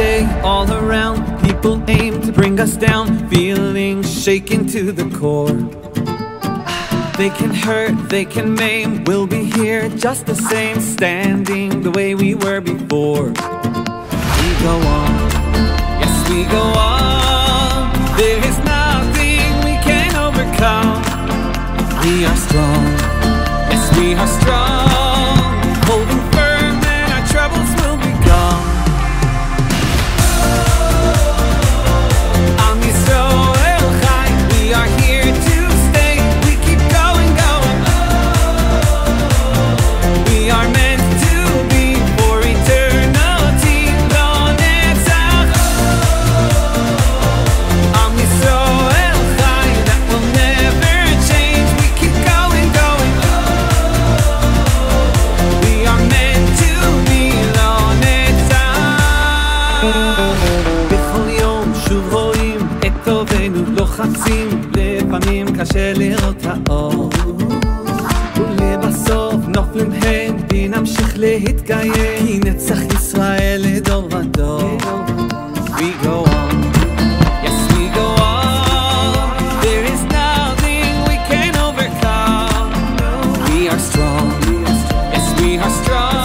Day, all around, people aim to bring us down, feeling shaken to the core. They can hurt, they can maim, we'll be here just the same, standing the way we were before. We go on, yes, we go on. There is nothing we can overcome. We are strong, yes, we are strong. רוצים, לפעמים קשה לראות האור. ולבסוף נופלים הם, כי נמשיך להתקיים, כי נצח ישראל לדור ודור. We go on. strong. Yes, we are strong.